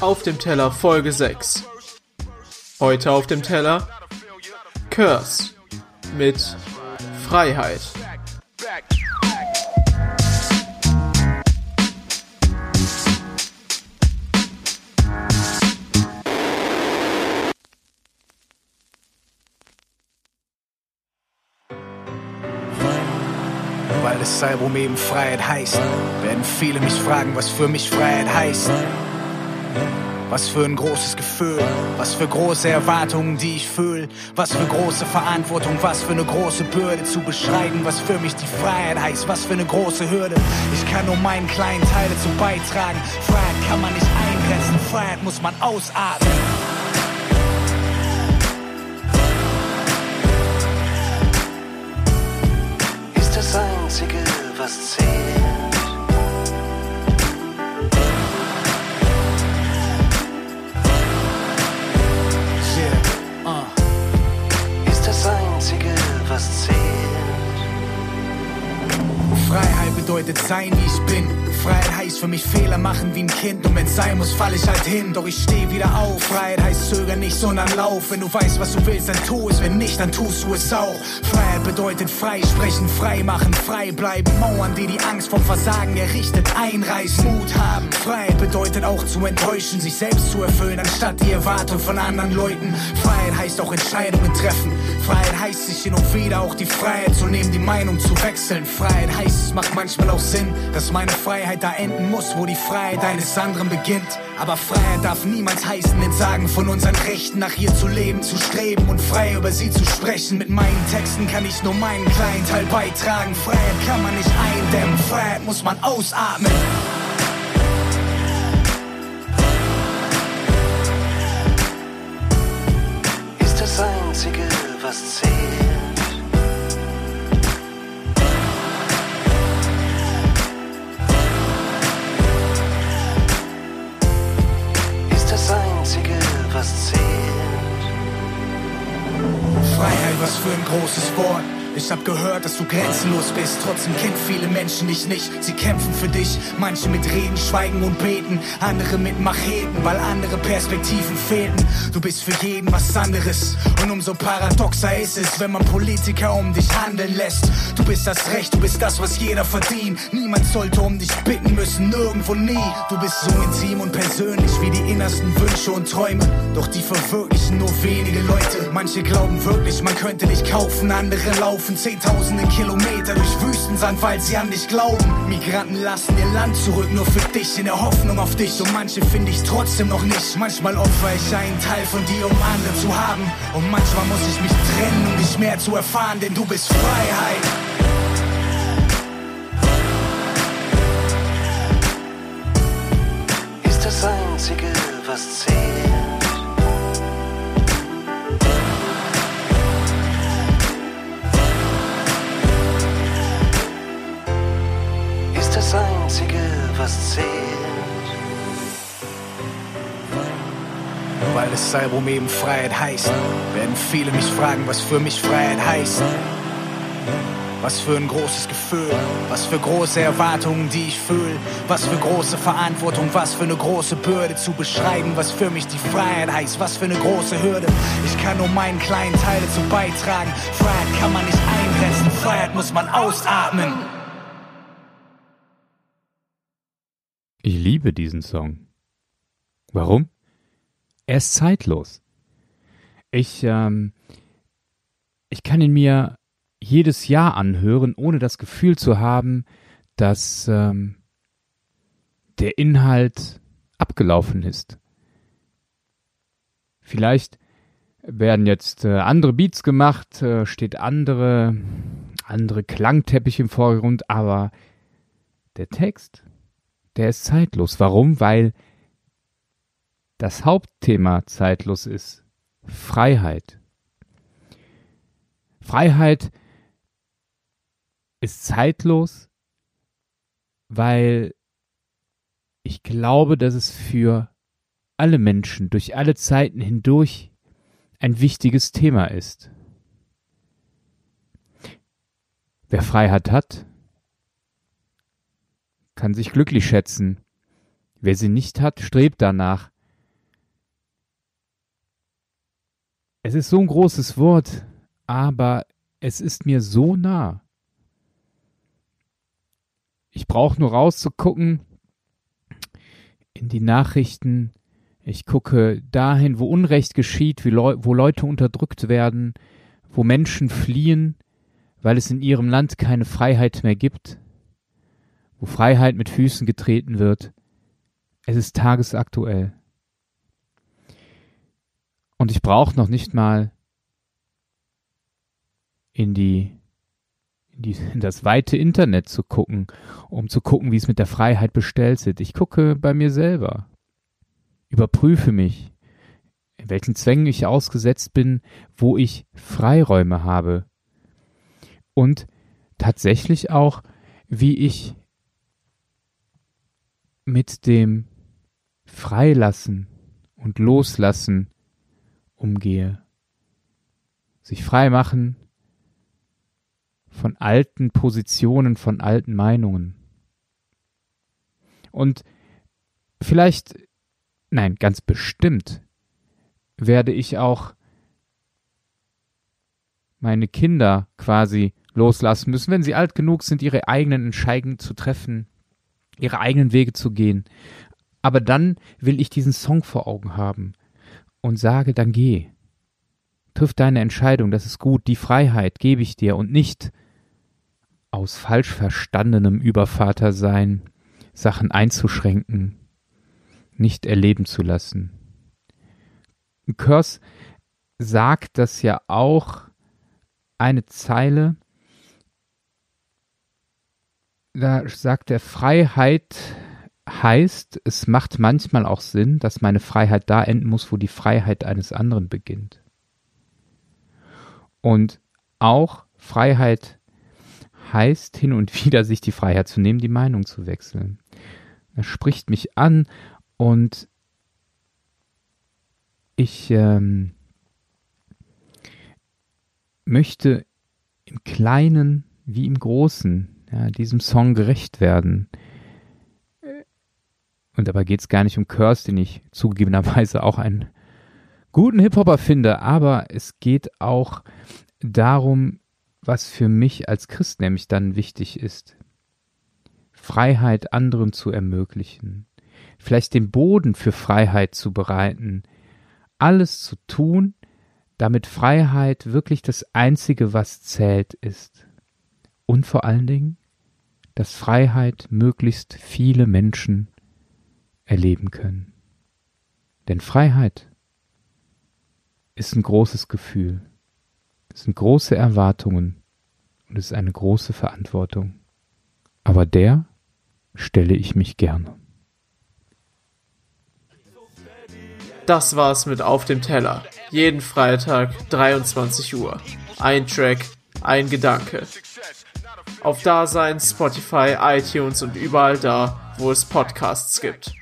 Auf dem Teller Folge 6. Heute auf dem Teller Curse mit Freiheit. Weil das Album eben Freiheit heißt, werden viele mich fragen, was für mich Freiheit heißt. Was für ein großes Gefühl, was für große Erwartungen, die ich fühle, was für große Verantwortung, was für eine große Bürde zu beschreiben, was für mich die Freiheit heißt, was für eine große Hürde. Ich kann nur meinen kleinen Teil dazu beitragen. Freiheit kann man nicht eingrenzen, Freiheit muss man ausatmen. ist das Einzige, was zählt. Freiheit bedeutet sein, wie ich bin. Freiheit heißt für mich Fehler machen wie ein Kind. Und wenn's sein muss, fall ich halt hin. Doch ich steh wieder auf. Freiheit heißt zöger nicht, sondern lauf. Wenn du weißt, was du willst, dann tu es. Wenn nicht, dann tust du es auch. Freiheit bedeutet frei sprechen, frei machen, frei bleiben. Mauern, die die Angst vom Versagen errichtet, einreißen. Mut haben. Freiheit bedeutet auch zu enttäuschen, sich selbst zu erfüllen, anstatt die Erwartung von anderen Leuten. Freiheit heißt auch Entscheidungen treffen. Freiheit heißt sich hin und wieder auch die Freiheit zu nehmen, die Meinung zu wechseln. Freiheit heißt, es macht manchmal auch Sinn, dass meine Freiheit da enden muss, wo die Freiheit eines anderen beginnt. Aber Freiheit darf niemals heißen, den Sagen von unseren Rechten nach ihr zu leben, zu streben und frei über sie zu sprechen. Mit meinen Texten kann ich nur meinen kleinen Teil beitragen. Freiheit kann man nicht eindämmen, Freiheit muss man ausatmen. Freiheit, was für ein großes Wort. Ich hab gehört, dass du grenzenlos bist. Trotzdem kennen viele Menschen dich nicht. Sie kämpfen für dich. Manche mit Reden, Schweigen und Beten. Andere mit Macheten, weil andere Perspektiven fehlten. Du bist für jeden was anderes. Und umso paradoxer ist es, wenn man Politiker um dich handeln lässt. Du bist das Recht, du bist das, was jeder verdient. Niemand sollte um dich bitten müssen, nirgendwo nie. Du bist so intim und persönlich wie die innersten Wünsche und Träume. Doch die verwirklichen nur wenige Leute. Manche glauben wirklich, man könnte dich kaufen. Andere laufen zehntausende Kilometer durch Wüstensand, weil sie an dich glauben. Migranten lassen ihr Land zurück, nur für dich, in der Hoffnung auf dich. Und manche finde ich trotzdem noch nicht. Manchmal opfer ich einen Teil von dir, um andere zu haben. Und manchmal muss ich mich trennen, um dich mehr zu erfahren, denn du bist Freiheit. Ist das Einzige, was zählt. Weil das Album eben Freiheit heißt, werden viele mich fragen, was für mich Freiheit heißt. Was für ein großes Gefühl, was für große Erwartungen, die ich fühle, was für große Verantwortung, was für eine große Bürde zu beschreiben, was für mich die Freiheit heißt, was für eine große Hürde. Ich kann nur meinen kleinen Teil dazu beitragen. Freiheit kann man nicht eingrenzen, Freiheit muss man ausatmen. Ich liebe diesen Song. Warum? Er ist zeitlos. Ich, ähm, ich kann ihn mir jedes Jahr anhören, ohne das Gefühl zu haben, dass ähm, der Inhalt abgelaufen ist. Vielleicht werden jetzt äh, andere Beats gemacht, äh, steht andere, andere Klangteppich im Vordergrund, aber der Text, der ist zeitlos. Warum? Weil das Hauptthema zeitlos ist. Freiheit. Freiheit ist zeitlos, weil ich glaube, dass es für alle Menschen durch alle Zeiten hindurch ein wichtiges Thema ist. Wer Freiheit hat, kann sich glücklich schätzen. Wer sie nicht hat, strebt danach, es ist so ein großes Wort, aber es ist mir so nah. Ich brauche nur rauszugucken in die Nachrichten. Ich gucke dahin, wo Unrecht geschieht, Leu wo Leute unterdrückt werden, wo Menschen fliehen, weil es in ihrem Land keine Freiheit mehr gibt, wo Freiheit mit Füßen getreten wird. Es ist tagesaktuell. Und ich brauche noch nicht mal in die in, die, in das weite Internet zu gucken, um zu gucken, wie es mit der Freiheit bestellt ist. Ich gucke bei mir selber, überprüfe mich, in welchen Zwängen ich ausgesetzt bin, wo ich Freiräume habe. Und tatsächlich auch, wie ich mit dem Freilassen und Loslassen umgehe. Sich frei machen von alten Positionen, von alten Meinungen. Und vielleicht, nein, ganz bestimmt werde ich auch meine Kinder quasi loslassen müssen, wenn sie alt genug sind, ihre eigenen Entscheidungen zu treffen, ihre eigenen Wege zu gehen. Aber dann will ich diesen Song vor Augen haben und sage, dann geh. Triff deine Entscheidung, das ist gut, die Freiheit gebe ich dir und nicht aus falsch verstandenem Übervatersein Sachen einzuschränken, nicht erleben zu lassen. Kurs sagt das ja auch eine Zeile, da sagt er, Freiheit heißt, es macht manchmal auch Sinn, dass meine Freiheit da enden muss, wo die Freiheit eines anderen beginnt. Und auch Freiheit heißt hin und wieder sich die Freiheit zu nehmen, die Meinung zu wechseln. Das spricht mich an und ich ähm, möchte im Kleinen wie im Großen ja, diesem Song gerecht werden. Und dabei geht es gar nicht um Curse, den ich zugegebenerweise auch einen guten Hip-Hopper finde, aber es geht auch darum, was für mich als Christ nämlich dann wichtig ist. Freiheit anderen zu ermöglichen, vielleicht den Boden für Freiheit zu bereiten, alles zu tun, damit Freiheit wirklich das Einzige, was zählt, ist. Und vor allen Dingen, dass Freiheit möglichst viele Menschen erleben können. Denn Freiheit ist ein großes Gefühl. Es sind große Erwartungen und es ist eine große Verantwortung. Aber der stelle ich mich gerne. Das war's mit Auf dem Teller. Jeden Freitag 23 Uhr. Ein Track, ein Gedanke. Auf Dasein, Spotify, iTunes und überall da, wo es Podcasts gibt.